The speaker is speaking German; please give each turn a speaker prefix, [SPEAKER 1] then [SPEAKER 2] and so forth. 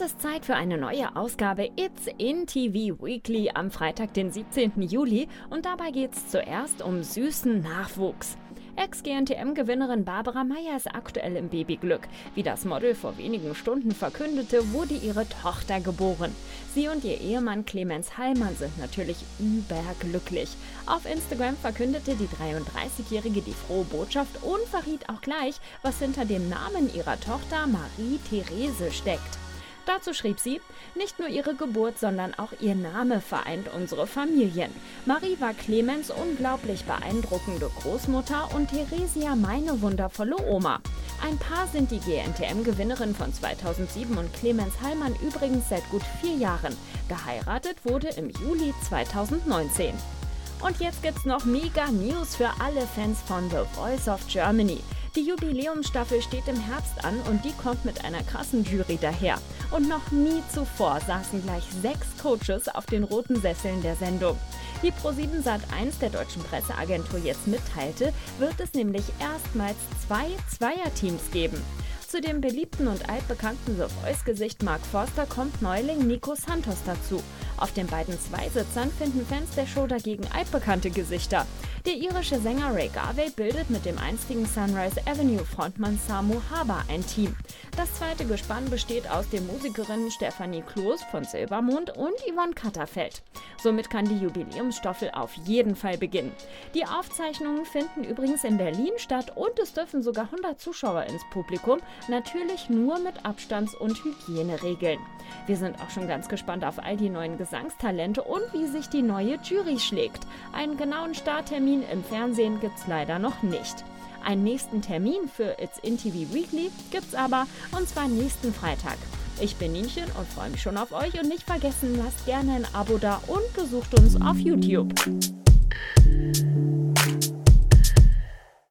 [SPEAKER 1] Es ist Zeit für eine neue Ausgabe It's in TV Weekly am Freitag, den 17. Juli. Und dabei geht es zuerst um süßen Nachwuchs. Ex-GNTM-Gewinnerin Barbara Meyer ist aktuell im Babyglück. Wie das Model vor wenigen Stunden verkündete, wurde ihre Tochter geboren. Sie und ihr Ehemann Clemens Heilmann sind natürlich überglücklich. Auf Instagram verkündete die 33-Jährige die frohe Botschaft und verriet auch gleich, was hinter dem Namen ihrer Tochter Marie-Therese steckt. Dazu schrieb sie, nicht nur ihre Geburt, sondern auch ihr Name vereint unsere Familien. Marie war Clemens unglaublich beeindruckende Großmutter und Theresia meine wundervolle Oma. Ein Paar sind die GNTM-Gewinnerin von 2007 und Clemens Heilmann übrigens seit gut vier Jahren. Geheiratet wurde im Juli 2019. Und jetzt gibt's noch mega News für alle Fans von The Voice of Germany. Die Jubiläumsstaffel steht im Herbst an und die kommt mit einer krassen Jury daher. Und noch nie zuvor saßen gleich sechs Coaches auf den roten Sesseln der Sendung. Wie Pro7 Sat1 der deutschen Presseagentur jetzt mitteilte, wird es nämlich erstmals zwei Zweierteams geben. Zu dem beliebten und altbekannten The Voice-Gesicht Mark Forster kommt Neuling Nico Santos dazu. Auf den beiden Zweisitzern finden Fans der Show dagegen altbekannte Gesichter. Der irische Sänger Ray Garvey bildet mit dem einstigen Sunrise Avenue Frontmann Samu Haber ein Team. Das zweite Gespann besteht aus den Musikerinnen Stefanie Kloß von Silbermond und Yvonne Katterfeld. Somit kann die Jubiläumsstaffel auf jeden Fall beginnen. Die Aufzeichnungen finden übrigens in Berlin statt und es dürfen sogar 100 Zuschauer ins Publikum, natürlich nur mit Abstands- und Hygieneregeln. Wir sind auch schon ganz gespannt auf all die neuen Gesangstalente und wie sich die neue Jury schlägt. Einen genauen Starttermin Termin im Fernsehen gibt's leider noch nicht. Einen nächsten Termin für It's in TV Weekly gibt's aber und zwar nächsten Freitag. Ich bin Nienchen und freue mich schon auf euch und nicht vergessen, lasst gerne ein Abo da und besucht uns auf YouTube.